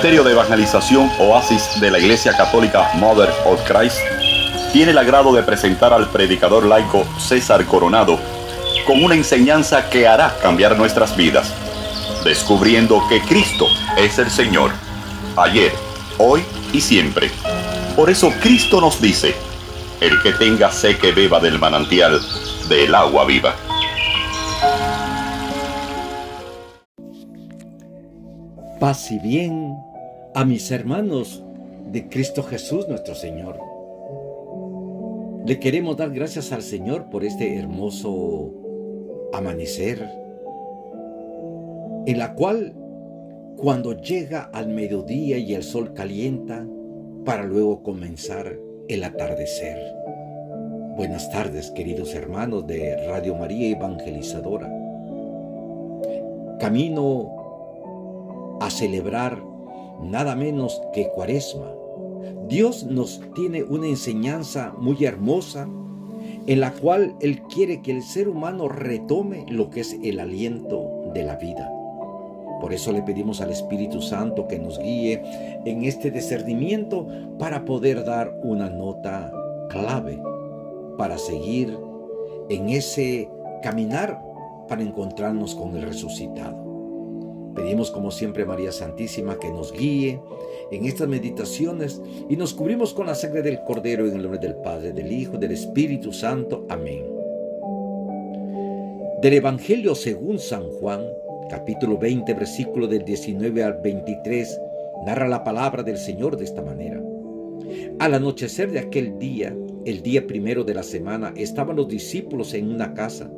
Ministerio de Evangelización Oasis de la Iglesia Católica Mother of Christ tiene el agrado de presentar al predicador laico César Coronado con una enseñanza que hará cambiar nuestras vidas, descubriendo que Cristo es el Señor, ayer, hoy y siempre. Por eso Cristo nos dice, el que tenga sed que beba del manantial del agua viva. Paz y bien a mis hermanos de Cristo Jesús nuestro Señor. Le queremos dar gracias al Señor por este hermoso amanecer, en la cual cuando llega al mediodía y el sol calienta, para luego comenzar el atardecer. Buenas tardes, queridos hermanos de Radio María Evangelizadora. Camino a celebrar nada menos que cuaresma. Dios nos tiene una enseñanza muy hermosa en la cual Él quiere que el ser humano retome lo que es el aliento de la vida. Por eso le pedimos al Espíritu Santo que nos guíe en este discernimiento para poder dar una nota clave, para seguir en ese caminar para encontrarnos con el resucitado. Pedimos como siempre María Santísima que nos guíe en estas meditaciones y nos cubrimos con la sangre del Cordero en el nombre del Padre, del Hijo, del Espíritu Santo. Amén. Del Evangelio según San Juan, capítulo 20, versículo del 19 al 23, narra la palabra del Señor de esta manera. Al anochecer de aquel día, el día primero de la semana, estaban los discípulos en una casa,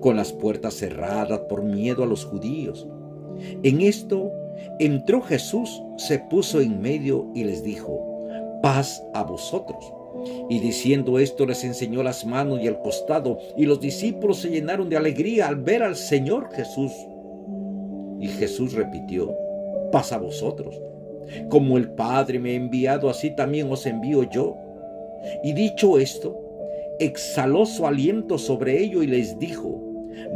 con las puertas cerradas por miedo a los judíos. En esto entró Jesús, se puso en medio y les dijo, paz a vosotros. Y diciendo esto les enseñó las manos y el costado, y los discípulos se llenaron de alegría al ver al Señor Jesús. Y Jesús repitió, paz a vosotros. Como el Padre me ha enviado, así también os envío yo. Y dicho esto, exhaló su aliento sobre ellos y les dijo,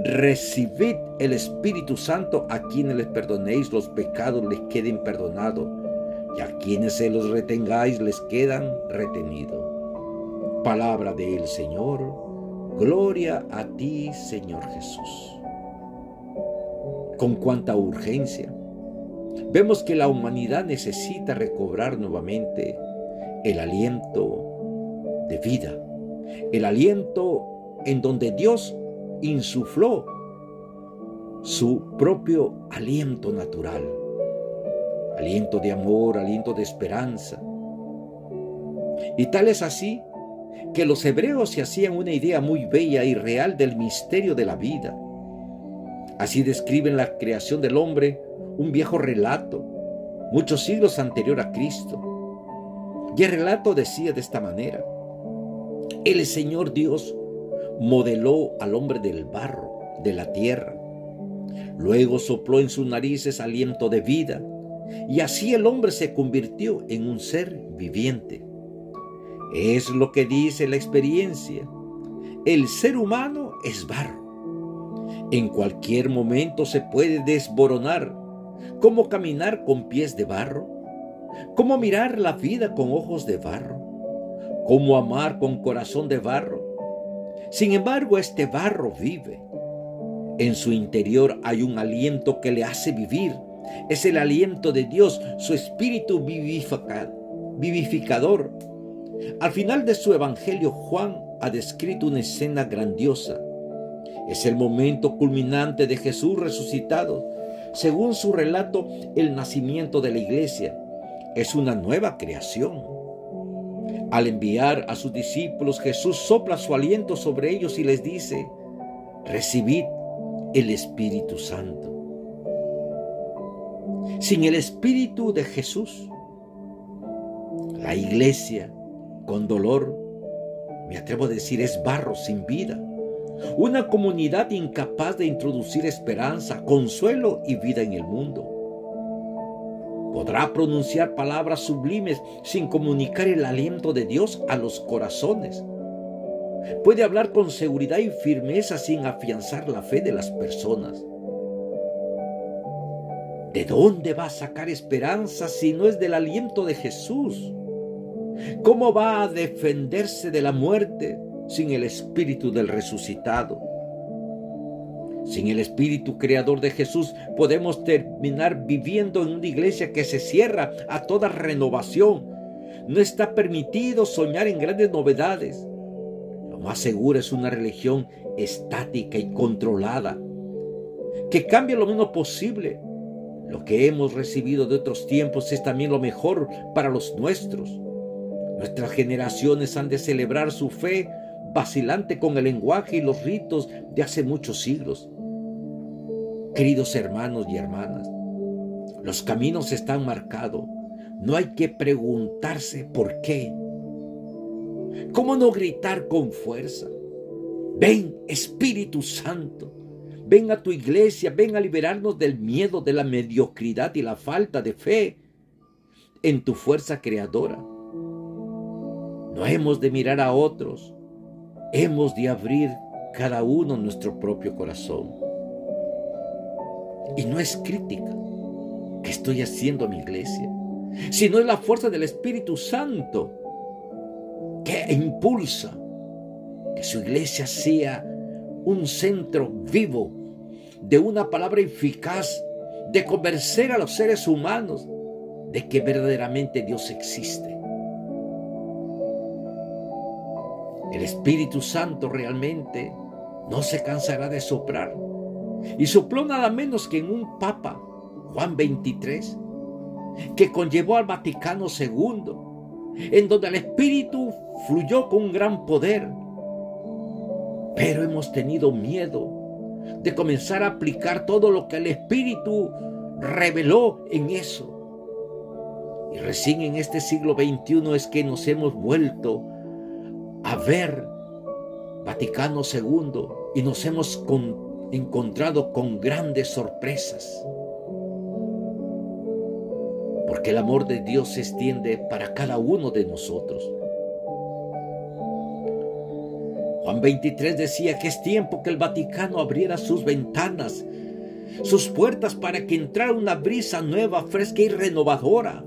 recibid el Espíritu Santo a quienes les perdonéis los pecados les queden perdonados y a quienes se los retengáis les quedan retenidos. Palabra del Señor, gloria a ti Señor Jesús. Con cuánta urgencia. Vemos que la humanidad necesita recobrar nuevamente el aliento de vida, el aliento en donde Dios insufló su propio aliento natural, aliento de amor, aliento de esperanza. Y tal es así que los hebreos se hacían una idea muy bella y real del misterio de la vida. Así describen la creación del hombre, un viejo relato, muchos siglos anterior a Cristo. Y el relato decía de esta manera, el Señor Dios modeló al hombre del barro, de la tierra. Luego sopló en sus narices aliento de vida, y así el hombre se convirtió en un ser viviente. Es lo que dice la experiencia. El ser humano es barro. En cualquier momento se puede desboronar. ¿Cómo caminar con pies de barro? ¿Cómo mirar la vida con ojos de barro? ¿Cómo amar con corazón de barro? Sin embargo, este barro vive. En su interior hay un aliento que le hace vivir. Es el aliento de Dios, su espíritu vivificador. Al final de su evangelio, Juan ha descrito una escena grandiosa. Es el momento culminante de Jesús resucitado. Según su relato, el nacimiento de la iglesia es una nueva creación. Al enviar a sus discípulos, Jesús sopla su aliento sobre ellos y les dice, recibid el Espíritu Santo. Sin el Espíritu de Jesús, la iglesia, con dolor, me atrevo a decir, es barro sin vida. Una comunidad incapaz de introducir esperanza, consuelo y vida en el mundo. Podrá pronunciar palabras sublimes sin comunicar el aliento de Dios a los corazones. Puede hablar con seguridad y firmeza sin afianzar la fe de las personas. ¿De dónde va a sacar esperanza si no es del aliento de Jesús? ¿Cómo va a defenderse de la muerte sin el espíritu del resucitado? Sin el espíritu creador de Jesús podemos terminar viviendo en una iglesia que se cierra a toda renovación. No está permitido soñar en grandes novedades. Lo más seguro es una religión estática y controlada, que cambie lo menos posible. Lo que hemos recibido de otros tiempos es también lo mejor para los nuestros. Nuestras generaciones han de celebrar su fe vacilante con el lenguaje y los ritos de hace muchos siglos. Queridos hermanos y hermanas, los caminos están marcados. No hay que preguntarse por qué. ¿Cómo no gritar con fuerza? Ven, Espíritu Santo. Ven a tu iglesia, ven a liberarnos del miedo, de la mediocridad y la falta de fe en tu fuerza creadora. No hemos de mirar a otros, hemos de abrir cada uno nuestro propio corazón. Y no es crítica que estoy haciendo a mi iglesia, sino es la fuerza del Espíritu Santo que impulsa que su iglesia sea un centro vivo de una palabra eficaz, de convencer a los seres humanos de que verdaderamente Dios existe. El Espíritu Santo realmente no se cansará de soplar. Y sopló nada menos que en un Papa, Juan 23, que conllevó al Vaticano II, en donde el Espíritu fluyó con gran poder. Pero hemos tenido miedo de comenzar a aplicar todo lo que el Espíritu reveló en eso. Y recién en este siglo XXI es que nos hemos vuelto a ver Vaticano II y nos hemos encontrado con grandes sorpresas. Porque el amor de Dios se extiende para cada uno de nosotros. Juan 23 decía que es tiempo que el Vaticano abriera sus ventanas, sus puertas para que entrara una brisa nueva, fresca y renovadora.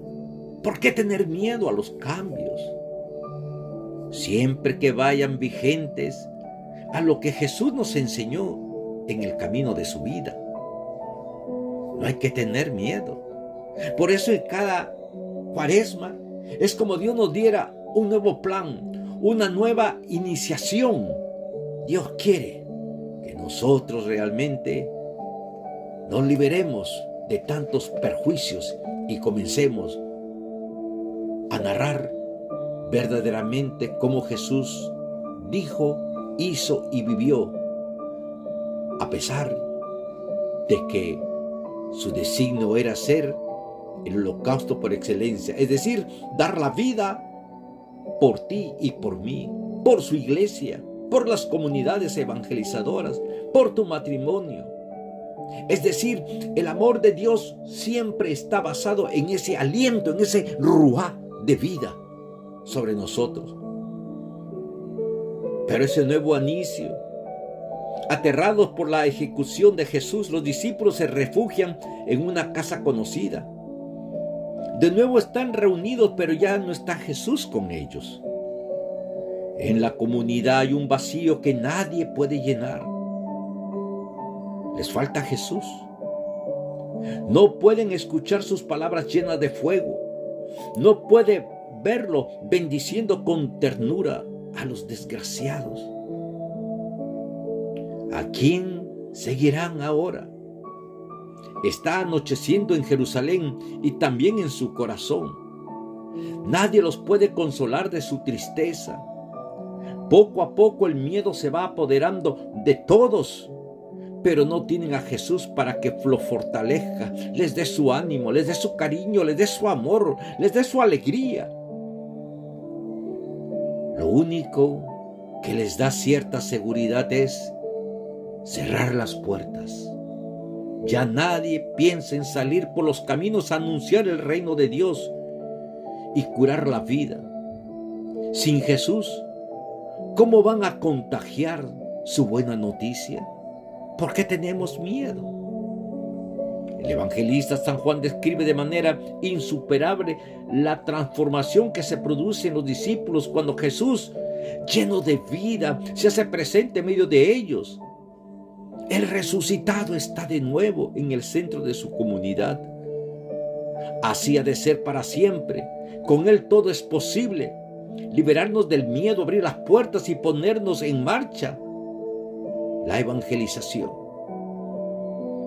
¿Por qué tener miedo a los cambios? siempre que vayan vigentes a lo que Jesús nos enseñó en el camino de su vida. No hay que tener miedo. Por eso en cada cuaresma es como Dios nos diera un nuevo plan, una nueva iniciación. Dios quiere que nosotros realmente nos liberemos de tantos perjuicios y comencemos a narrar verdaderamente como Jesús dijo, hizo y vivió, a pesar de que su designio era ser el holocausto por excelencia, es decir, dar la vida por ti y por mí, por su iglesia, por las comunidades evangelizadoras, por tu matrimonio. Es decir, el amor de Dios siempre está basado en ese aliento, en ese ruá de vida sobre nosotros. Pero ese nuevo anicio, aterrados por la ejecución de Jesús, los discípulos se refugian en una casa conocida. De nuevo están reunidos, pero ya no está Jesús con ellos. En la comunidad hay un vacío que nadie puede llenar. Les falta Jesús. No pueden escuchar sus palabras llenas de fuego. No puede verlo bendiciendo con ternura a los desgraciados. ¿A quién seguirán ahora? Está anocheciendo en Jerusalén y también en su corazón. Nadie los puede consolar de su tristeza. Poco a poco el miedo se va apoderando de todos, pero no tienen a Jesús para que lo fortalezca, les dé su ánimo, les dé su cariño, les dé su amor, les dé su alegría. Lo único que les da cierta seguridad es cerrar las puertas. Ya nadie piensa en salir por los caminos anunciar el reino de Dios y curar la vida. Sin Jesús, ¿cómo van a contagiar su buena noticia? ¿Por qué tenemos miedo? El evangelista San Juan describe de manera insuperable la transformación que se produce en los discípulos cuando Jesús, lleno de vida, se hace presente en medio de ellos. El resucitado está de nuevo en el centro de su comunidad. Así ha de ser para siempre. Con Él todo es posible. Liberarnos del miedo, abrir las puertas y ponernos en marcha. La evangelización.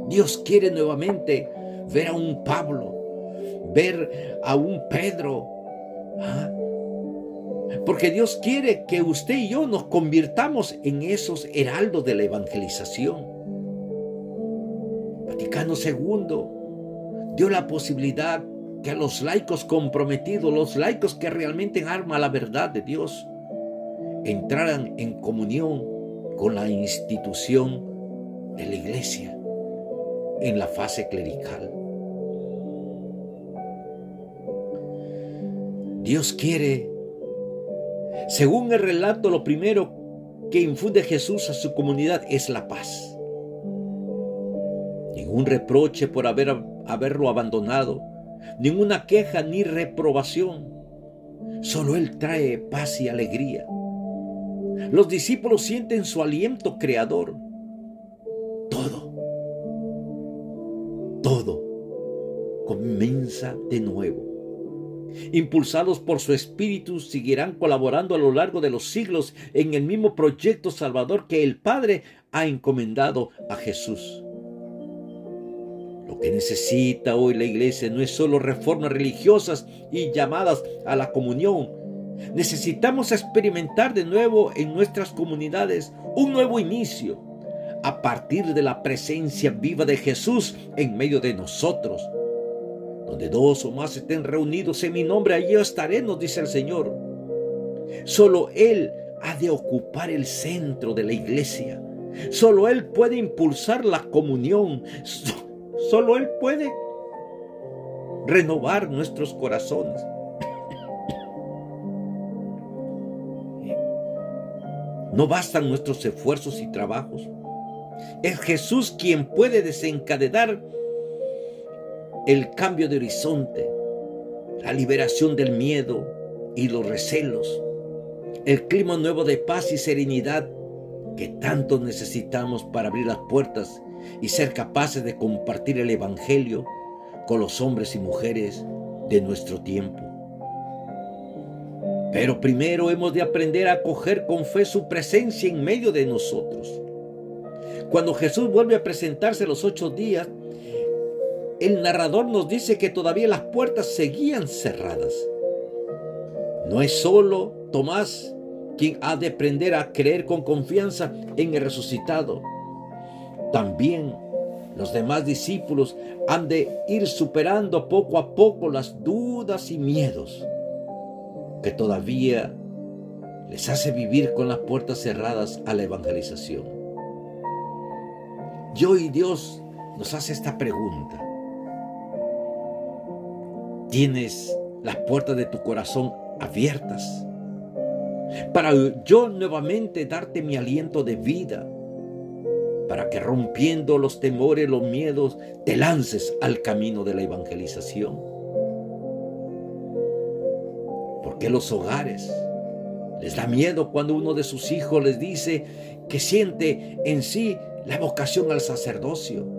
Dios quiere nuevamente ver a un Pablo, ver a un Pedro. ¿ah? Porque Dios quiere que usted y yo nos convirtamos en esos heraldos de la evangelización. Vaticano II dio la posibilidad que a los laicos comprometidos, los laicos que realmente arman la verdad de Dios, entraran en comunión con la institución de la iglesia en la fase clerical. Dios quiere, según el relato, lo primero que infunde Jesús a su comunidad es la paz. Ningún reproche por haber, haberlo abandonado, ninguna queja ni reprobación. Solo Él trae paz y alegría. Los discípulos sienten su aliento creador todo comienza de nuevo. Impulsados por su espíritu, seguirán colaborando a lo largo de los siglos en el mismo proyecto salvador que el Padre ha encomendado a Jesús. Lo que necesita hoy la iglesia no es solo reformas religiosas y llamadas a la comunión. Necesitamos experimentar de nuevo en nuestras comunidades un nuevo inicio, a partir de la presencia viva de Jesús en medio de nosotros. Donde dos o más estén reunidos en mi nombre, allí estaré, nos dice el Señor. Solo Él ha de ocupar el centro de la iglesia. Solo Él puede impulsar la comunión. Solo Él puede renovar nuestros corazones. No bastan nuestros esfuerzos y trabajos. Es Jesús quien puede desencadenar el cambio de horizonte, la liberación del miedo y los recelos, el clima nuevo de paz y serenidad que tanto necesitamos para abrir las puertas y ser capaces de compartir el Evangelio con los hombres y mujeres de nuestro tiempo. Pero primero hemos de aprender a acoger con fe su presencia en medio de nosotros. Cuando Jesús vuelve a presentarse los ocho días, el narrador nos dice que todavía las puertas seguían cerradas. No es solo Tomás quien ha de aprender a creer con confianza en el resucitado. También los demás discípulos han de ir superando poco a poco las dudas y miedos que todavía les hace vivir con las puertas cerradas a la evangelización. Yo y Dios nos hace esta pregunta. ¿Tienes las puertas de tu corazón abiertas? Para yo nuevamente darte mi aliento de vida. Para que rompiendo los temores, los miedos, te lances al camino de la evangelización. Porque los hogares les da miedo cuando uno de sus hijos les dice que siente en sí la vocación al sacerdocio.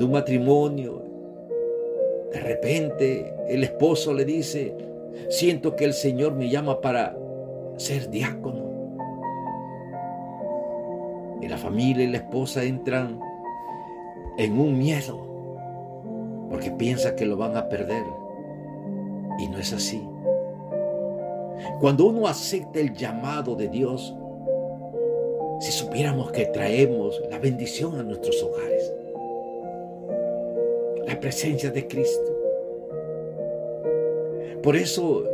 Cuando un matrimonio, de repente el esposo le dice, siento que el Señor me llama para ser diácono. Y la familia y la esposa entran en un miedo porque piensa que lo van a perder. Y no es así. Cuando uno acepta el llamado de Dios, si supiéramos que traemos la bendición a nuestros hogares, la presencia de Cristo. Por eso,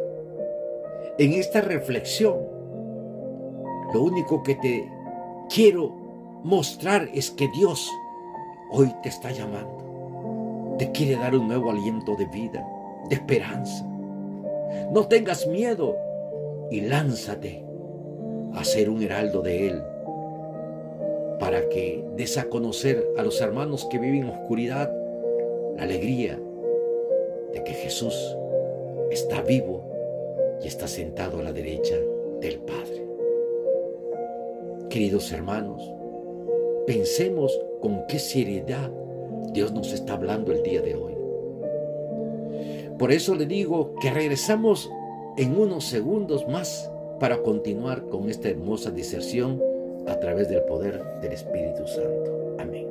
en esta reflexión, lo único que te quiero mostrar es que Dios hoy te está llamando. Te quiere dar un nuevo aliento de vida, de esperanza. No tengas miedo y lánzate a ser un heraldo de Él para que des a conocer a los hermanos que viven en oscuridad la alegría de que Jesús está vivo y está sentado a la derecha del Padre. Queridos hermanos, pensemos con qué seriedad Dios nos está hablando el día de hoy. Por eso le digo que regresamos en unos segundos más para continuar con esta hermosa diserción a través del poder del Espíritu Santo. Amén.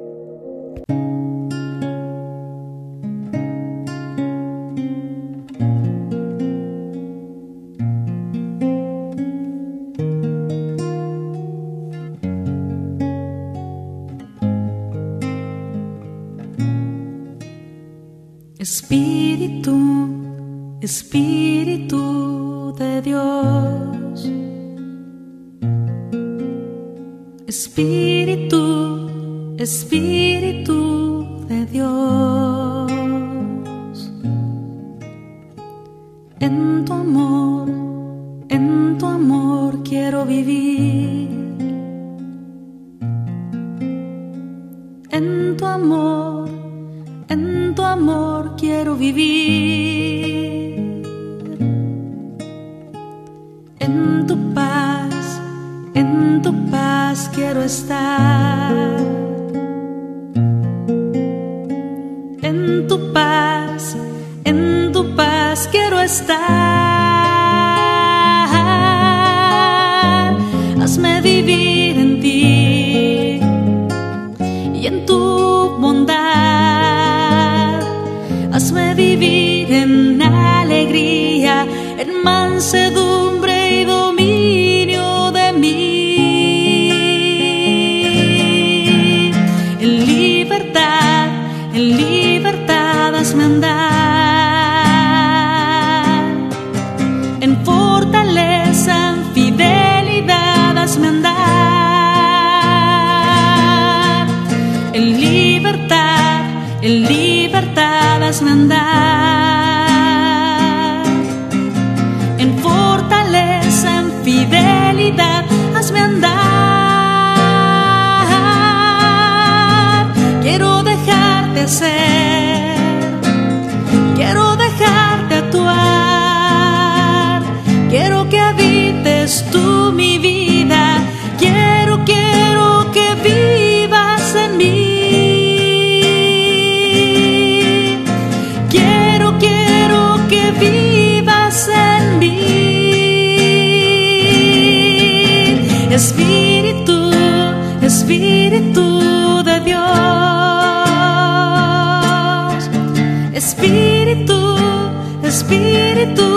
Espíritu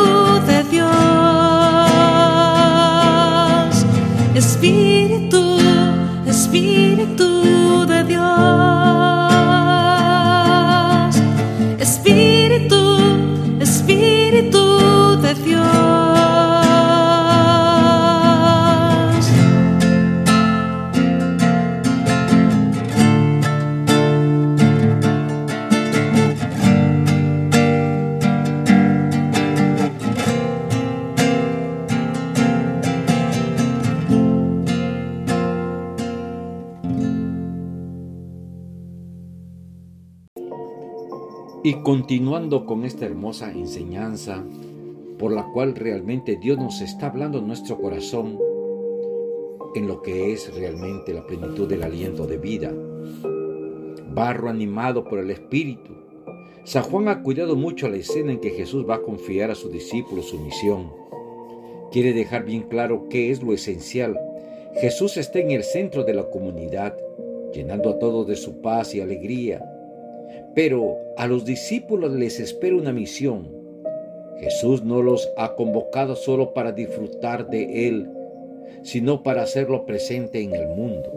de Dios. Espíritu, Espíritu Y continuando con esta hermosa enseñanza por la cual realmente Dios nos está hablando en nuestro corazón en lo que es realmente la plenitud del aliento de vida. Barro animado por el Espíritu. San Juan ha cuidado mucho la escena en que Jesús va a confiar a sus discípulos su misión. Quiere dejar bien claro qué es lo esencial. Jesús está en el centro de la comunidad, llenando a todos de su paz y alegría. Pero a los discípulos les espera una misión. Jesús no los ha convocado solo para disfrutar de Él, sino para hacerlo presente en el mundo.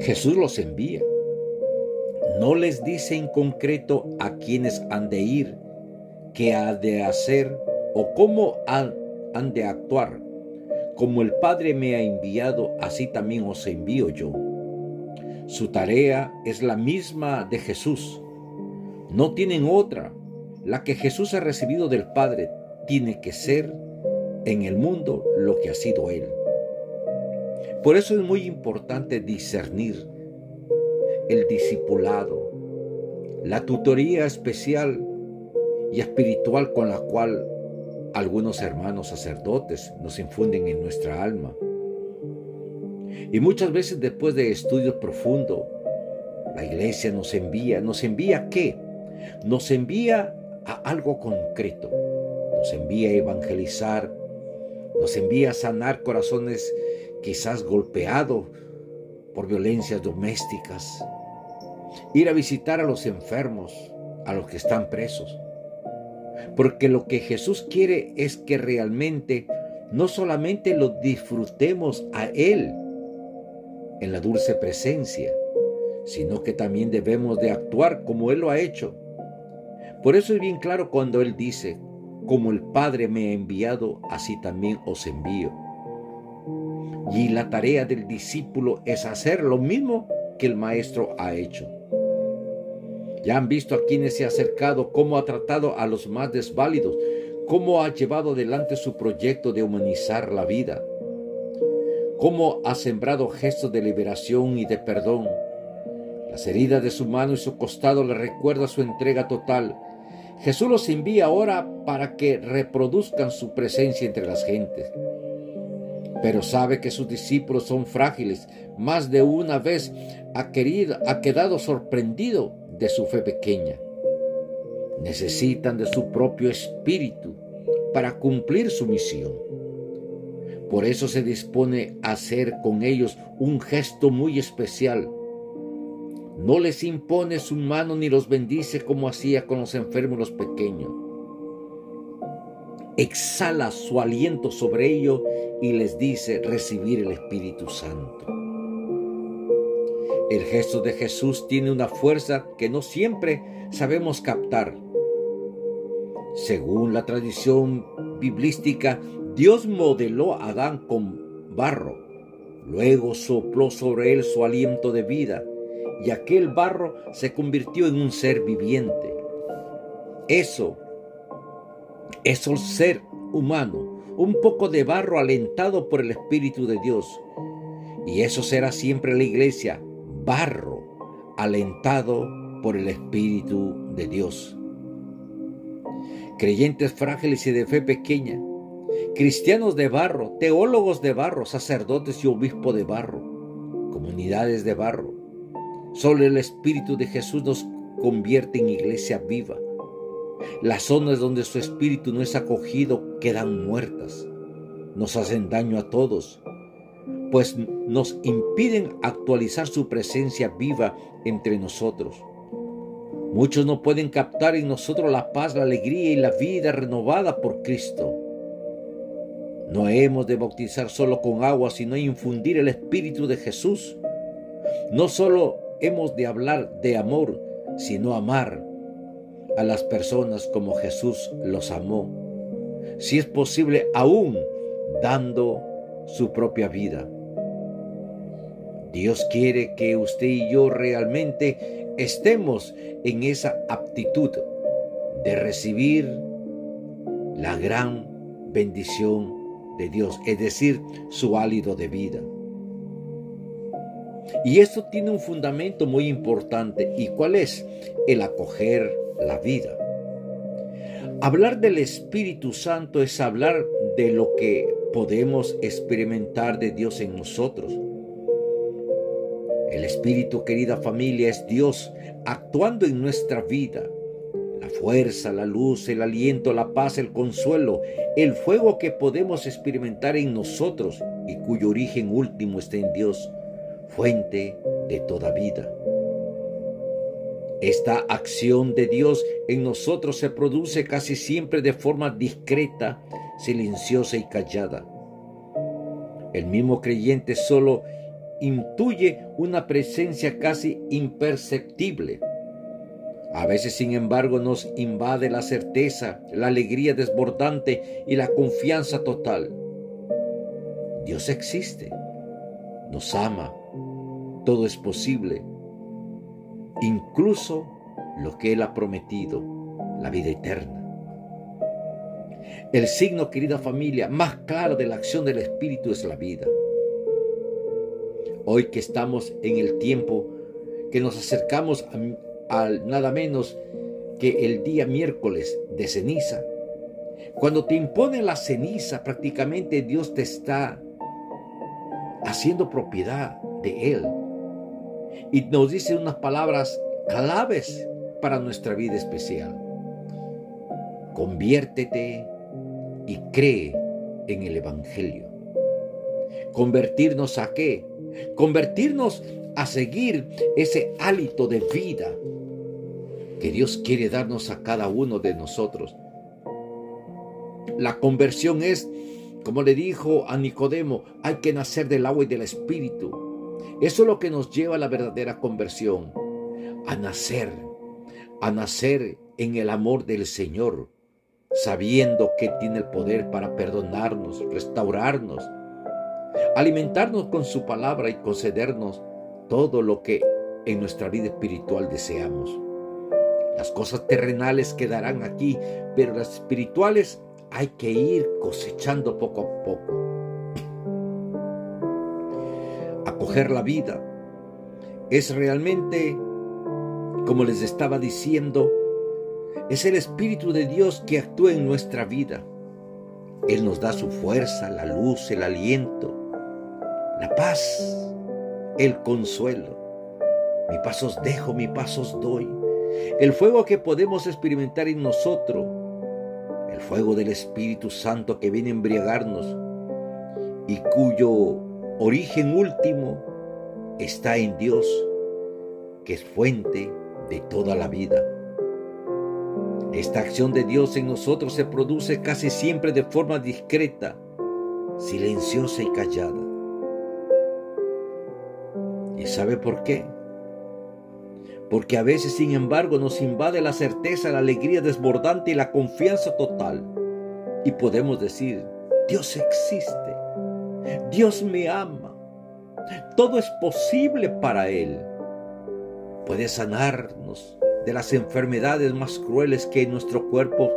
Jesús los envía. No les dice en concreto a quiénes han de ir, qué ha de hacer o cómo han, han de actuar. Como el Padre me ha enviado, así también os envío yo. Su tarea es la misma de Jesús. No tienen otra. La que Jesús ha recibido del Padre tiene que ser en el mundo lo que ha sido Él. Por eso es muy importante discernir el discipulado, la tutoría especial y espiritual con la cual algunos hermanos sacerdotes nos infunden en nuestra alma. Y muchas veces después de estudios profundos, la iglesia nos envía, ¿nos envía qué? Nos envía a algo concreto, nos envía a evangelizar, nos envía a sanar corazones quizás golpeados por violencias domésticas, ir a visitar a los enfermos, a los que están presos, porque lo que Jesús quiere es que realmente no solamente lo disfrutemos a Él en la dulce presencia, sino que también debemos de actuar como Él lo ha hecho. Por eso es bien claro cuando Él dice, como el Padre me ha enviado, así también os envío. Y la tarea del discípulo es hacer lo mismo que el Maestro ha hecho. Ya han visto a quienes se ha acercado, cómo ha tratado a los más desválidos, cómo ha llevado adelante su proyecto de humanizar la vida, cómo ha sembrado gestos de liberación y de perdón. Las heridas de su mano y su costado le recuerda su entrega total. Jesús los envía ahora para que reproduzcan su presencia entre las gentes. Pero sabe que sus discípulos son frágiles. Más de una vez ha, querido, ha quedado sorprendido de su fe pequeña. Necesitan de su propio espíritu para cumplir su misión. Por eso se dispone a hacer con ellos un gesto muy especial. No les impone su mano ni los bendice como hacía con los enfermos los pequeños. Exhala su aliento sobre ellos y les dice recibir el Espíritu Santo. El gesto de Jesús tiene una fuerza que no siempre sabemos captar. Según la tradición biblística, Dios modeló a Adán con barro, luego sopló sobre él su aliento de vida y aquel barro se convirtió en un ser viviente. Eso, es el ser humano, un poco de barro alentado por el Espíritu de Dios. Y eso será siempre la iglesia, barro alentado por el Espíritu de Dios. Creyentes frágiles y de fe pequeña, cristianos de barro, teólogos de barro, sacerdotes y obispos de barro, comunidades de barro. Solo el Espíritu de Jesús nos convierte en iglesia viva. Las zonas donde su Espíritu no es acogido quedan muertas. Nos hacen daño a todos pues nos impiden actualizar su presencia viva entre nosotros. Muchos no pueden captar en nosotros la paz, la alegría y la vida renovada por Cristo. No hemos de bautizar solo con agua, sino infundir el Espíritu de Jesús. No solo hemos de hablar de amor, sino amar a las personas como Jesús los amó. Si es posible, aún dando su propia vida. Dios quiere que usted y yo realmente estemos en esa aptitud de recibir la gran bendición de Dios, es decir, su hálito de vida. Y esto tiene un fundamento muy importante. ¿Y cuál es? El acoger la vida. Hablar del Espíritu Santo es hablar de lo que podemos experimentar de Dios en nosotros. El Espíritu, querida familia, es Dios actuando en nuestra vida. Fuerza, la luz, el aliento, la paz, el consuelo, el fuego que podemos experimentar en nosotros y cuyo origen último está en Dios, fuente de toda vida. Esta acción de Dios en nosotros se produce casi siempre de forma discreta, silenciosa y callada. El mismo creyente solo intuye una presencia casi imperceptible. A veces, sin embargo, nos invade la certeza, la alegría desbordante y la confianza total. Dios existe, nos ama, todo es posible, incluso lo que Él ha prometido, la vida eterna. El signo, querida familia, más claro de la acción del Espíritu es la vida. Hoy que estamos en el tiempo que nos acercamos al nada menos que el día miércoles de ceniza, cuando te impone la ceniza, prácticamente Dios te está haciendo propiedad de Él. Y nos dice unas palabras claves para nuestra vida especial. Conviértete y cree en el Evangelio. ¿Convertirnos a qué? Convertirnos a seguir ese hálito de vida que Dios quiere darnos a cada uno de nosotros. La conversión es, como le dijo a Nicodemo, hay que nacer del agua y del espíritu. Eso es lo que nos lleva a la verdadera conversión, a nacer, a nacer en el amor del Señor, sabiendo que tiene el poder para perdonarnos, restaurarnos, alimentarnos con su palabra y concedernos todo lo que en nuestra vida espiritual deseamos. Las cosas terrenales quedarán aquí, pero las espirituales hay que ir cosechando poco a poco. Acoger la vida es realmente, como les estaba diciendo, es el Espíritu de Dios que actúa en nuestra vida. Él nos da su fuerza, la luz, el aliento, la paz, el consuelo. Mi pasos dejo, mi pasos doy. El fuego que podemos experimentar en nosotros, el fuego del Espíritu Santo que viene a embriagarnos y cuyo origen último está en Dios, que es fuente de toda la vida. Esta acción de Dios en nosotros se produce casi siempre de forma discreta, silenciosa y callada. ¿Y sabe por qué? Porque a veces, sin embargo, nos invade la certeza, la alegría desbordante y la confianza total. Y podemos decir, Dios existe, Dios me ama, todo es posible para Él. Puede sanarnos de las enfermedades más crueles que nuestro cuerpo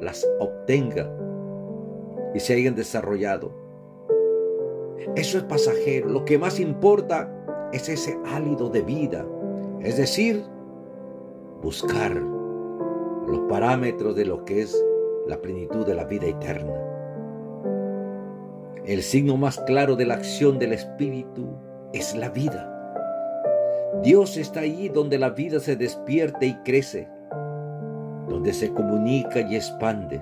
las obtenga y se hayan desarrollado. Eso es pasajero. Lo que más importa es ese álido de vida, es decir, buscar los parámetros de lo que es la plenitud de la vida eterna. El signo más claro de la acción del Espíritu es la vida. Dios está ahí donde la vida se despierte y crece, donde se comunica y expande.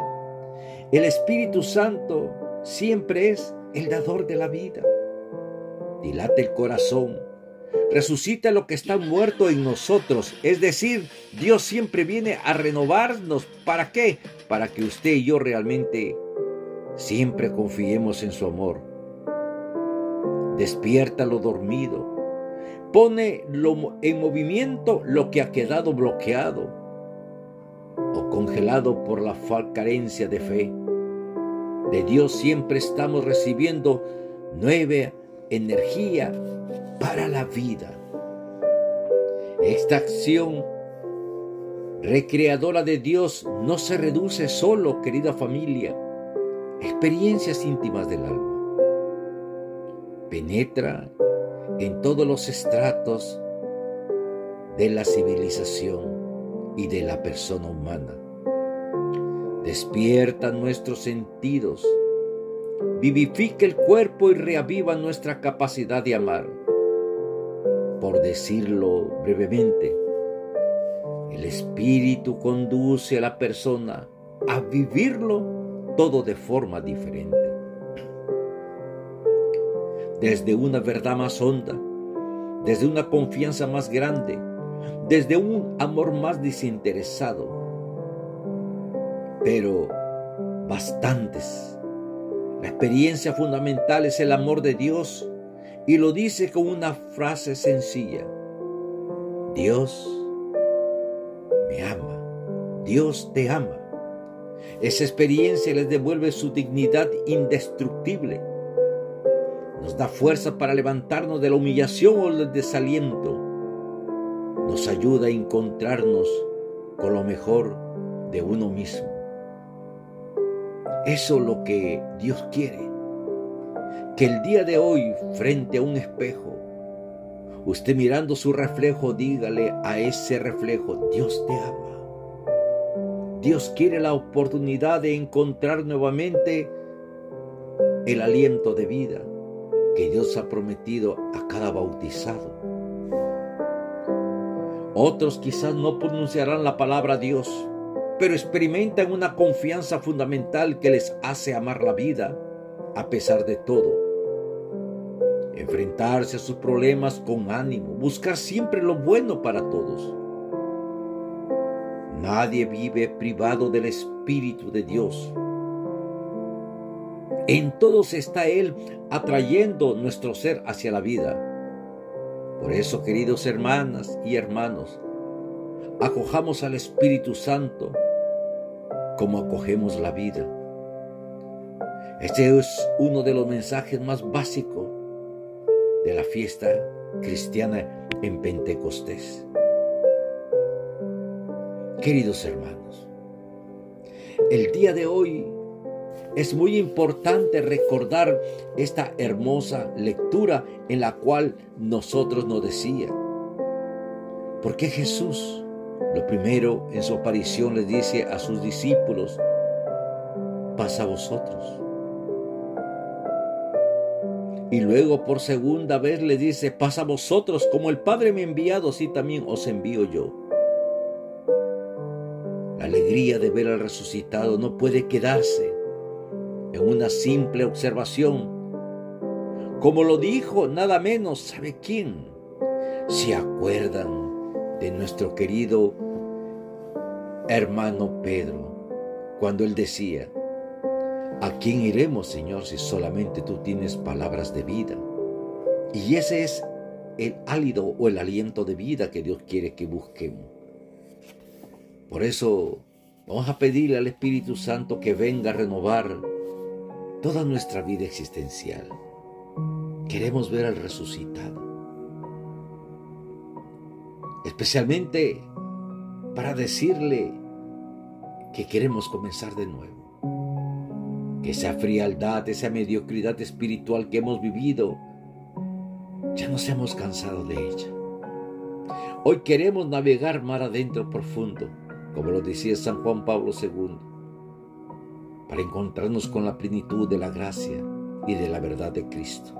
El Espíritu Santo siempre es el dador de la vida. Dilata el corazón, resucita lo que está muerto en nosotros. Es decir, Dios siempre viene a renovarnos. ¿Para qué? Para que usted y yo realmente siempre confiemos en su amor. Despierta lo dormido pone en movimiento lo que ha quedado bloqueado o congelado por la carencia de fe. De Dios siempre estamos recibiendo nueva energía para la vida. Esta acción recreadora de Dios no se reduce solo, querida familia, experiencias íntimas del alma. Penetra en todos los estratos de la civilización y de la persona humana. Despierta nuestros sentidos, vivifica el cuerpo y reaviva nuestra capacidad de amar. Por decirlo brevemente, el espíritu conduce a la persona a vivirlo todo de forma diferente desde una verdad más honda, desde una confianza más grande, desde un amor más desinteresado. Pero bastantes. La experiencia fundamental es el amor de Dios y lo dice con una frase sencilla. Dios me ama. Dios te ama. Esa experiencia les devuelve su dignidad indestructible nos da fuerza para levantarnos de la humillación o del desaliento, nos ayuda a encontrarnos con lo mejor de uno mismo. Eso es lo que Dios quiere. Que el día de hoy, frente a un espejo, Usted mirando su reflejo, dígale a ese reflejo, Dios te ama. Dios quiere la oportunidad de encontrar nuevamente el aliento de vida que Dios ha prometido a cada bautizado. Otros quizás no pronunciarán la palabra Dios, pero experimentan una confianza fundamental que les hace amar la vida a pesar de todo. Enfrentarse a sus problemas con ánimo, buscar siempre lo bueno para todos. Nadie vive privado del Espíritu de Dios. En todos está Él atrayendo nuestro ser hacia la vida. Por eso, queridos hermanas y hermanos, acojamos al Espíritu Santo como acogemos la vida. Este es uno de los mensajes más básicos de la fiesta cristiana en Pentecostés. Queridos hermanos, el día de hoy es muy importante recordar esta hermosa lectura en la cual nosotros nos decía. Porque Jesús lo primero en su aparición le dice a sus discípulos, pasa a vosotros. Y luego por segunda vez le dice, pasa a vosotros, como el Padre me ha enviado, así también os envío yo. La alegría de ver al resucitado no puede quedarse en una simple observación. Como lo dijo nada menos, ¿sabe quién? ¿Se acuerdan de nuestro querido hermano Pedro, cuando él decía, ¿a quién iremos, Señor, si solamente tú tienes palabras de vida? Y ese es el álido o el aliento de vida que Dios quiere que busquemos. Por eso vamos a pedirle al Espíritu Santo que venga a renovar toda nuestra vida existencial. Queremos ver al resucitado. Especialmente para decirle que queremos comenzar de nuevo. Que esa frialdad, esa mediocridad espiritual que hemos vivido, ya nos hemos cansado de ella. Hoy queremos navegar mar adentro profundo, como lo decía San Juan Pablo II, para encontrarnos con la plenitud de la gracia y de la verdad de Cristo.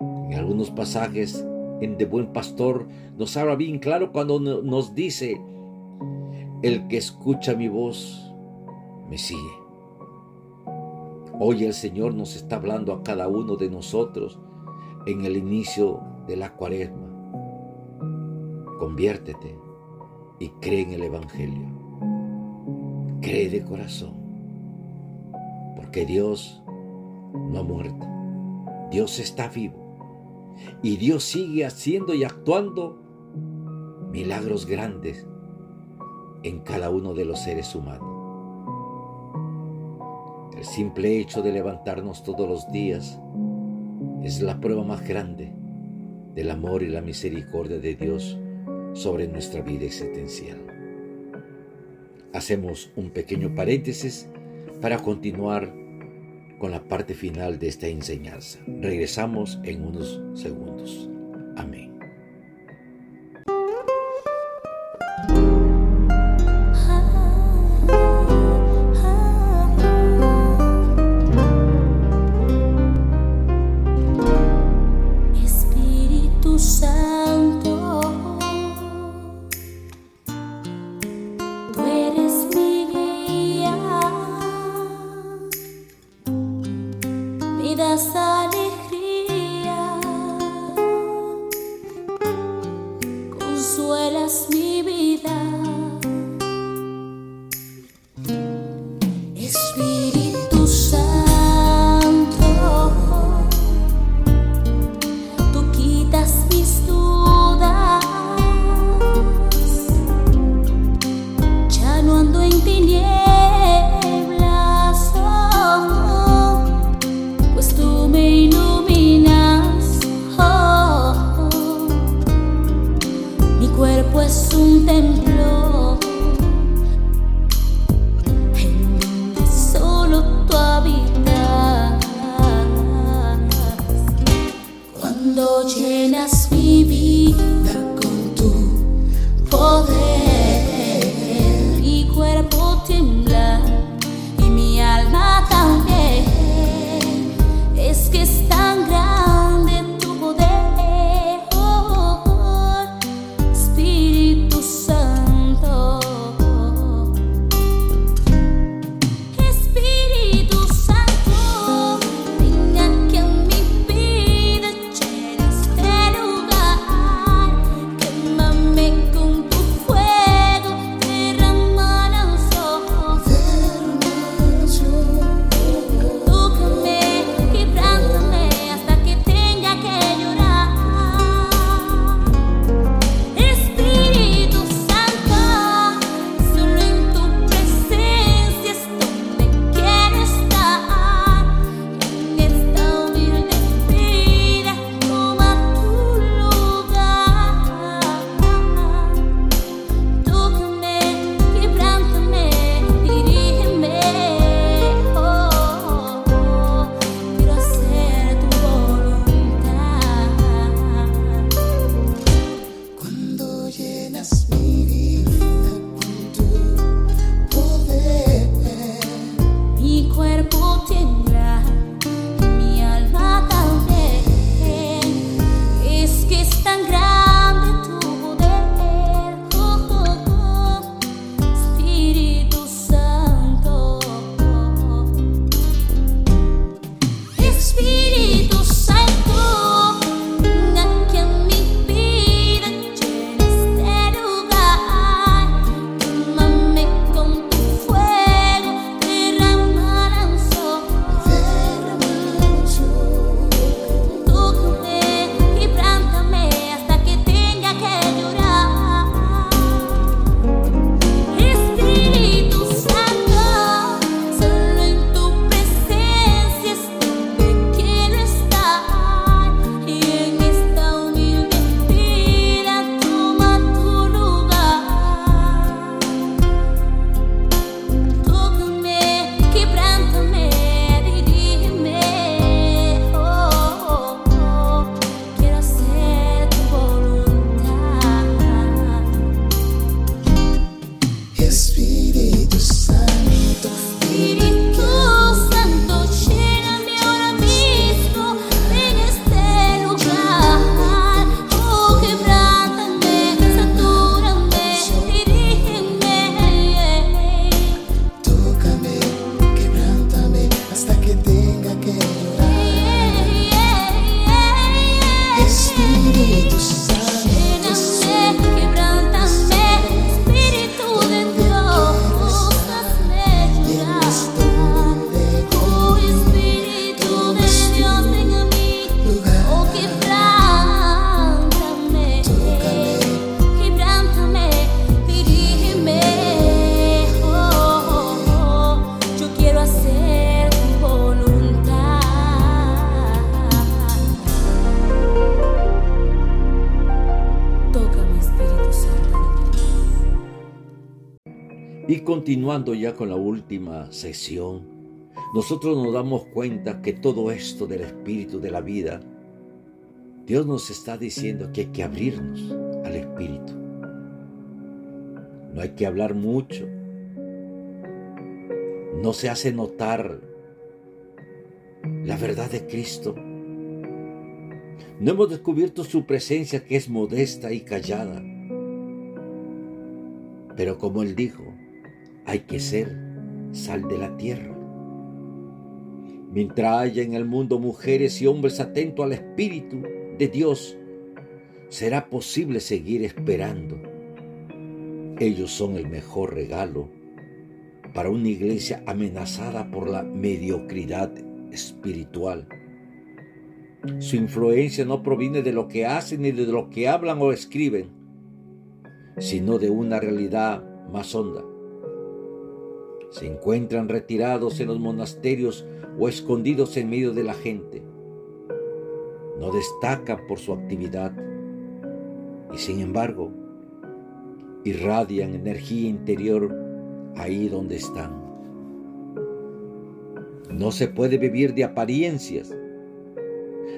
En algunos pasajes en De Buen Pastor nos habla bien claro cuando nos dice, el que escucha mi voz, me sigue. Hoy el Señor nos está hablando a cada uno de nosotros en el inicio de la cuaresma. Conviértete y cree en el Evangelio. Cree de corazón. Porque Dios no ha muerto. Dios está vivo. Y Dios sigue haciendo y actuando milagros grandes en cada uno de los seres humanos. El simple hecho de levantarnos todos los días es la prueba más grande del amor y la misericordia de Dios sobre nuestra vida existencial. Hacemos un pequeño paréntesis para continuar con la parte final de esta enseñanza. Regresamos en unos segundos. Amén. May know Espíritu Santo. Espíritu continuando ya con la última sesión, nosotros nos damos cuenta que todo esto del espíritu de la vida, Dios nos está diciendo que hay que abrirnos al espíritu. No hay que hablar mucho. No se hace notar la verdad de Cristo. No hemos descubierto su presencia que es modesta y callada. Pero como Él dijo, hay que ser sal de la tierra. Mientras haya en el mundo mujeres y hombres atentos al Espíritu de Dios, será posible seguir esperando. Ellos son el mejor regalo para una iglesia amenazada por la mediocridad espiritual. Su influencia no proviene de lo que hacen ni de lo que hablan o escriben, sino de una realidad más honda se encuentran retirados en los monasterios o escondidos en medio de la gente. No destacan por su actividad y sin embargo irradian energía interior ahí donde están. No se puede vivir de apariencias.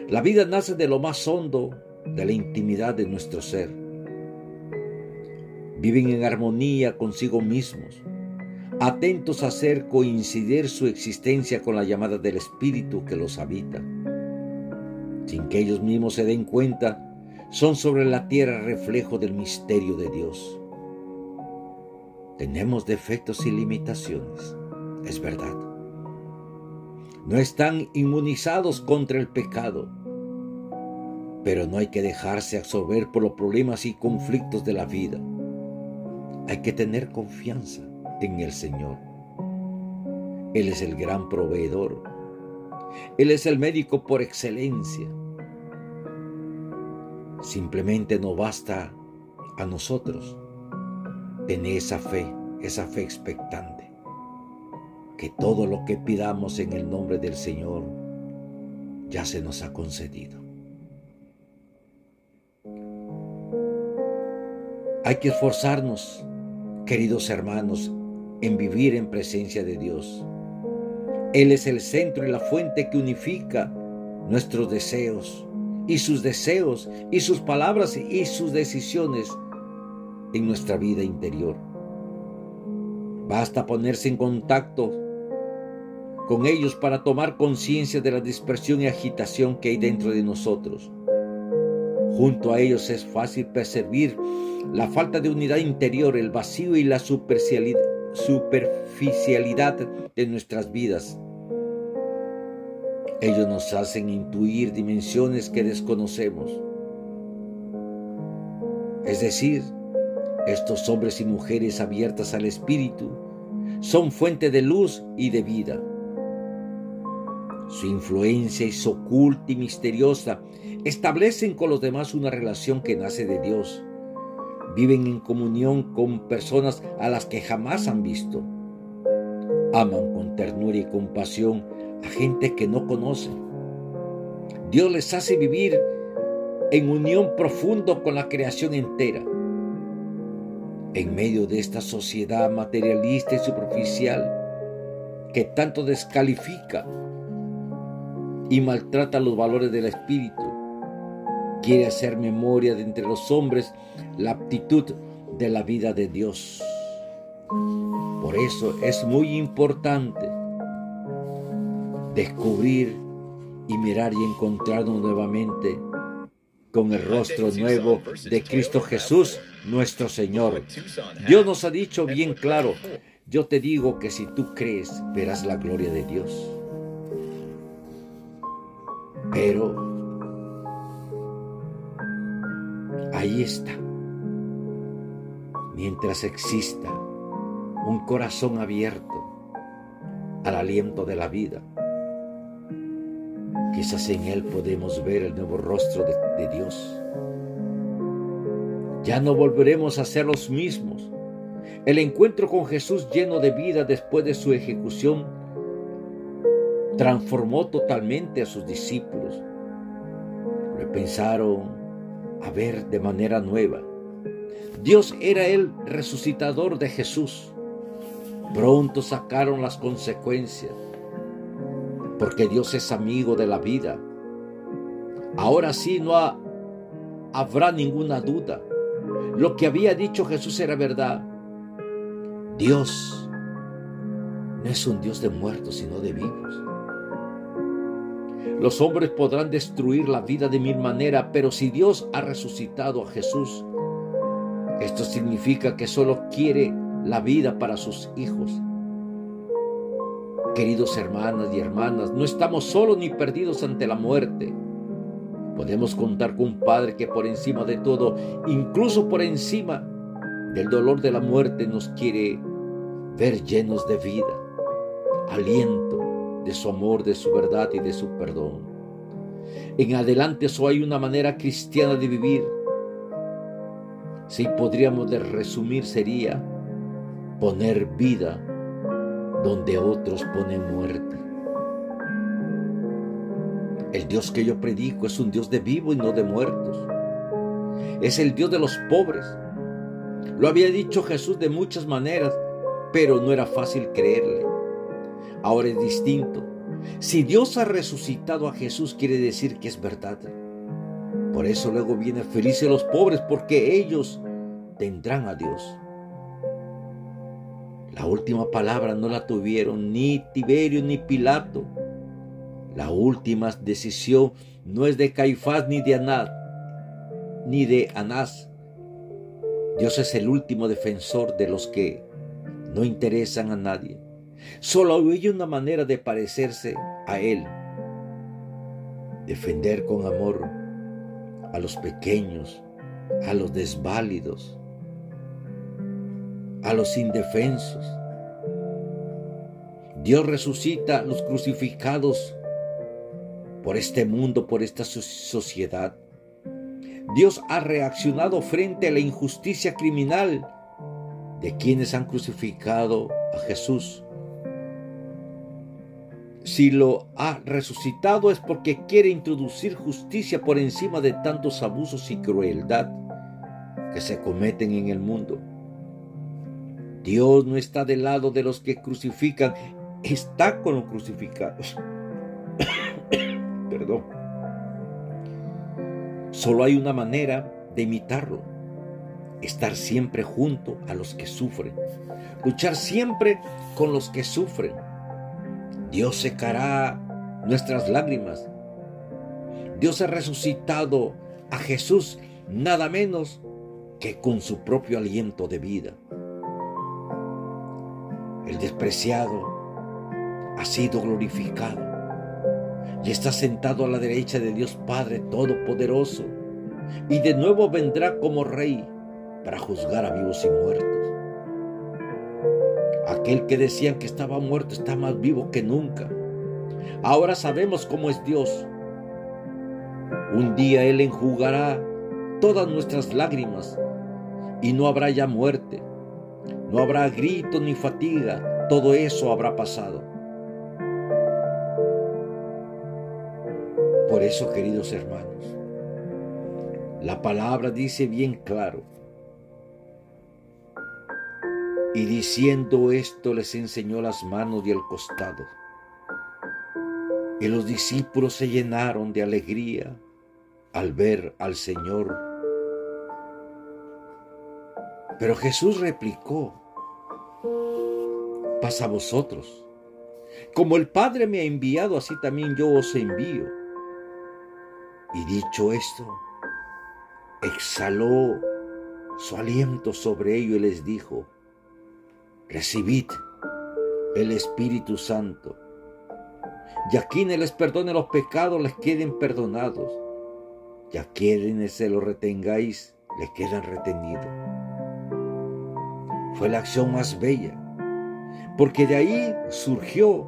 La vida nace de lo más hondo, de la intimidad de nuestro ser. Viven en armonía consigo mismos atentos a hacer coincidir su existencia con la llamada del Espíritu que los habita. Sin que ellos mismos se den cuenta, son sobre la tierra reflejo del misterio de Dios. Tenemos defectos y limitaciones, es verdad. No están inmunizados contra el pecado, pero no hay que dejarse absorber por los problemas y conflictos de la vida. Hay que tener confianza en el Señor. Él es el gran proveedor. Él es el médico por excelencia. Simplemente no basta a nosotros tener esa fe, esa fe expectante. Que todo lo que pidamos en el nombre del Señor ya se nos ha concedido. Hay que esforzarnos, queridos hermanos, en vivir en presencia de Dios. Él es el centro y la fuente que unifica nuestros deseos y sus deseos y sus palabras y sus decisiones en nuestra vida interior. Basta ponerse en contacto con ellos para tomar conciencia de la dispersión y agitación que hay dentro de nosotros. Junto a ellos es fácil percibir la falta de unidad interior, el vacío y la superficialidad, superficialidad de nuestras vidas. Ellos nos hacen intuir dimensiones que desconocemos. Es decir, estos hombres y mujeres abiertas al Espíritu son fuente de luz y de vida. Su influencia es oculta y misteriosa. Establecen con los demás una relación que nace de Dios viven en comunión con personas a las que jamás han visto. Aman con ternura y compasión a gente que no conocen. Dios les hace vivir en unión profundo con la creación entera. En medio de esta sociedad materialista y superficial que tanto descalifica y maltrata los valores del espíritu, quiere hacer memoria de entre los hombres la aptitud de la vida de Dios. Por eso es muy importante descubrir y mirar y encontrarnos nuevamente con el rostro nuevo de Cristo Jesús, nuestro Señor. Dios nos ha dicho bien claro, yo te digo que si tú crees, verás la gloria de Dios. Pero ahí está mientras exista un corazón abierto al aliento de la vida. Quizás en Él podemos ver el nuevo rostro de, Dios. Ya no volveremos a ser los mismos. El encuentro con Jesús lleno de vida después de su ejecución transformó totalmente a sus discípulos. Lo pensaron a ver de manera nueva Dios era el resucitador de Jesús. Pronto sacaron las consecuencias, porque Dios es amigo de la vida. Ahora sí no habrá ninguna duda. Lo que había dicho Jesús era verdad. Dios no es un Dios de muertos, sino de vivos. Los hombres podrán destruir la vida de mil maneras, pero si Dios ha resucitado a Jesús, esto significa que solo quiere la vida para sus hijos. Queridos hermanas y hermanas, no estamos solos ni perdidos ante la muerte. Podemos contar con un Padre que por encima de todo, incluso por encima del dolor de la muerte, nos quiere ver llenos de vida, aliento de su amor, de su verdad y de su perdón. En adelante eso hay una manera cristiana de vivir. Si podríamos resumir sería poner vida donde otros ponen muerte. El Dios que yo predico es un Dios de vivo y no de muertos. Es el Dios de los pobres. Lo había dicho Jesús de muchas maneras, pero no era fácil creerle. Ahora es distinto. Si Dios ha resucitado a Jesús, quiere decir que es verdad. Por eso luego vienen felices los pobres, porque ellos tendrán a Dios. La última palabra no la tuvieron ni Tiberio ni Pilato. La última decisión no es de Caifás ni de Anás, ni de Anás. Dios es el último defensor de los que no interesan a nadie. Solo hay una manera de parecerse a Él. Defender con amor a los pequeños, a los desválidos, a los indefensos. Dios resucita a los crucificados por este mundo, por esta sociedad. Dios ha reaccionado frente a la injusticia criminal de quienes han crucificado a Jesús si lo ha resucitado es porque quiere introducir justicia por encima de tantos abusos y crueldad que se cometen en el mundo. Dios no está del lado de los que crucifican, está con los crucificados. Perdón. Solo hay una manera de imitarlo. Estar siempre junto a los que sufren. Luchar siempre con los que sufren Dios secará nuestras lágrimas. Dios ha resucitado a Jesús nada menos que con su propio aliento de vida. El despreciado ha sido glorificado y está sentado a la derecha de Dios Padre Todopoderoso y de nuevo vendrá como rey para juzgar a vivos y muertos. Aquel que decían que estaba muerto está más vivo que nunca. Ahora sabemos cómo es Dios. Un día Él enjugará todas nuestras lágrimas y no habrá ya muerte, no habrá grito ni fatiga, todo eso habrá pasado. Por eso, queridos hermanos, la palabra dice bien claro, y diciendo esto les enseñó las manos y el costado. Y los discípulos se llenaron de alegría al ver al Señor. Pero Jesús replicó, pasa a vosotros. Como el Padre me ha enviado, así también yo os envío. Y dicho esto, exhaló su aliento sobre ellos y les dijo, recibid el Espíritu Santo. Y a quienes les perdone los pecados les queden perdonados. Y a quienes se los retengáis les quedan retenidos. Fue la acción más bella, porque de ahí surgió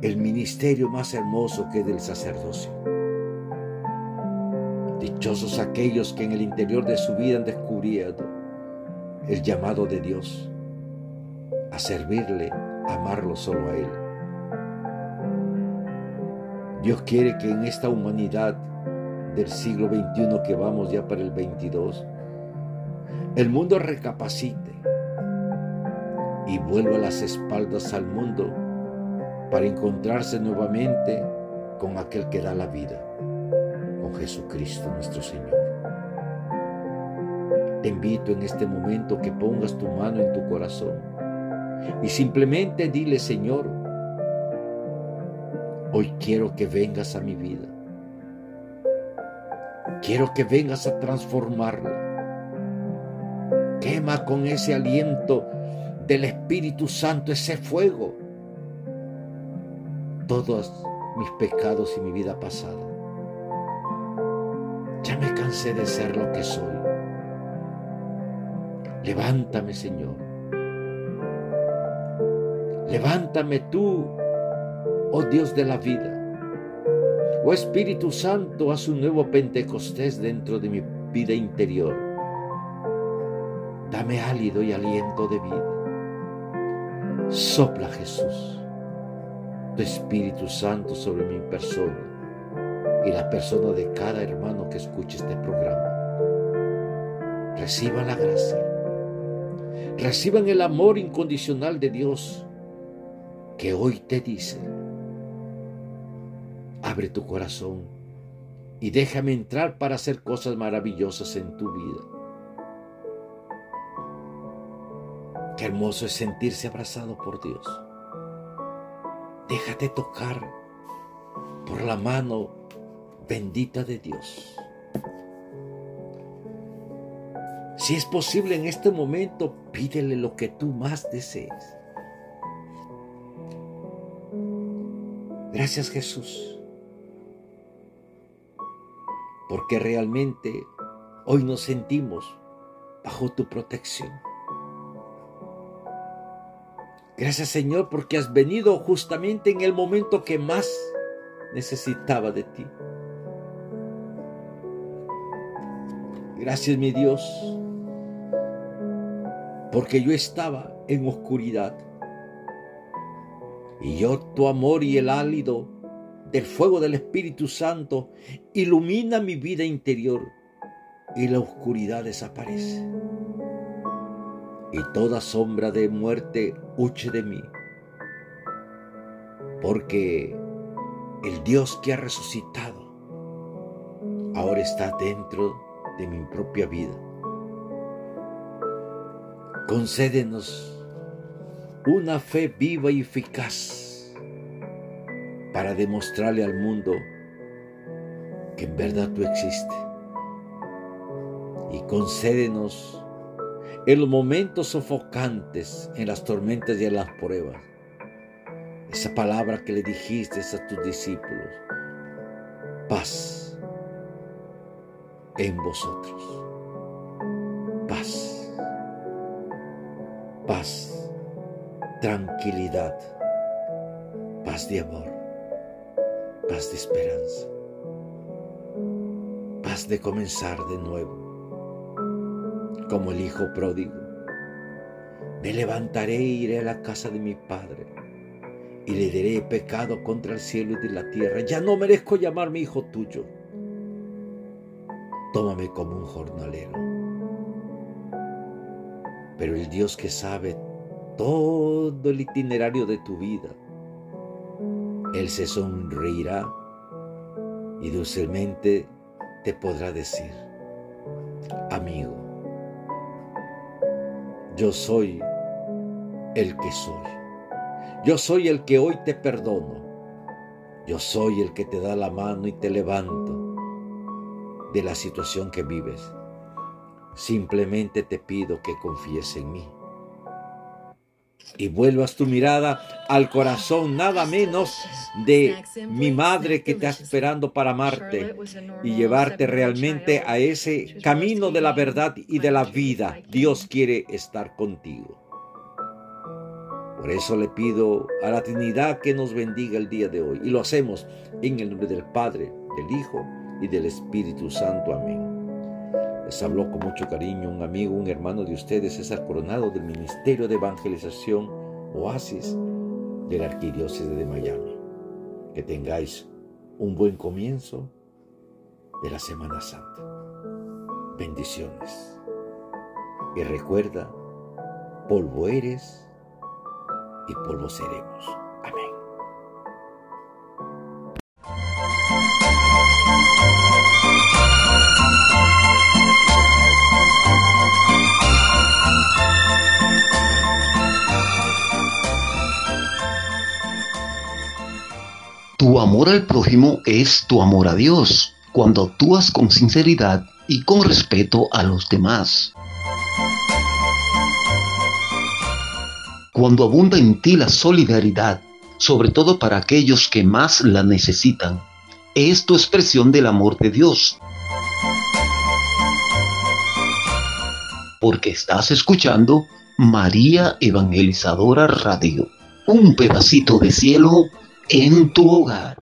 el ministerio más hermoso que del sacerdocio. Dichosos aquellos que en el interior de su vida han descubierto el llamado de Dios a servirle, a amarlo solo a Él. Dios quiere que en esta humanidad del siglo XXI que vamos ya para el 22, el mundo recapacite y vuelva las espaldas al mundo para encontrarse nuevamente con aquel que da la vida, con Jesucristo nuestro Señor. Te invito en este momento que pongas tu mano en tu corazón y simplemente dile, Señor, hoy quiero que vengas a mi vida. Quiero que vengas a transformarla. Quema con ese aliento del Espíritu Santo ese fuego todos mis pecados y mi vida pasada. Ya me cansé de ser lo que soy. Levántame, Señor. Levántame tú, oh Dios de la vida. Oh Espíritu Santo, haz un nuevo Pentecostés dentro de mi vida interior. Dame álido y aliento de vida. Sopla Jesús tu Espíritu Santo sobre mi persona y la persona de cada hermano que escuche este programa. Reciban la gracia. Reciban el amor incondicional de Dios que hoy te dice, abre tu corazón y déjame entrar para hacer cosas maravillosas en tu vida. Qué hermoso es sentirse abrazado por Dios. Déjate tocar por la mano bendita de Dios. Si es posible en este momento, pídele lo que tú más desees. Gracias Jesús, porque realmente hoy nos sentimos bajo tu protección. Gracias Señor porque has venido justamente en el momento que más necesitaba de ti. Gracias mi Dios porque yo estaba en oscuridad y yo tu amor y el álido del fuego del Espíritu Santo ilumina mi vida interior y la oscuridad desaparece y toda sombra de muerte huye de mí. Porque el Dios que ha resucitado ahora está dentro de mi propia vida. Concédenos una fe viva y eficaz para demostrarle al mundo que en verdad tú existes. Y concédenos en los momentos sofocantes, en las tormentas y en las pruebas. Esa palabra que le dijiste a tus discípulos, paz en vosotros. Paz, tranquilidad, paz de amor, paz de esperanza, paz de comenzar de nuevo como el hijo pródigo. Me levantaré e iré a la casa de mi padre y le diré pecado contra el cielo y de la tierra. Ya no merezco llamarme hijo tuyo. Tómame como un jornalero. Pero el Dios que sabe todo el itinerario de tu vida, Él se sonreirá y dulcemente te podrá decir, amigo, yo soy el que soy. Yo soy el que hoy te perdono. Yo soy el que te da la mano y te levanto de la situación que vives. Simplemente te pido que confíes en mí y vuelvas tu mirada al corazón nada menos de mi madre que está esperando para amarte y llevarte realmente a ese camino de la verdad y de la vida. Dios quiere estar contigo. Por eso le pido a la Trinidad que nos bendiga el día de hoy. Y lo hacemos en el nombre del Padre, del Hijo y del Espíritu Santo. Amén. Les habló con mucho cariño un amigo, un hermano de ustedes, César Coronado del Ministerio de Evangelización Oasis de la Arquidiócesis de Miami. Que tengáis un buen comienzo de la Semana Santa. Bendiciones. Y recuerda, polvo eres y polvo seremos. Tu amor al prójimo es tu amor a Dios, cuando actúas con sinceridad y con respeto a los demás. Cuando abunda en ti la solidaridad, sobre todo para aquellos que más la necesitan, es tu expresión del amor de Dios. Porque estás escuchando María Evangelizadora Radio, un pedacito de cielo en tu hogar.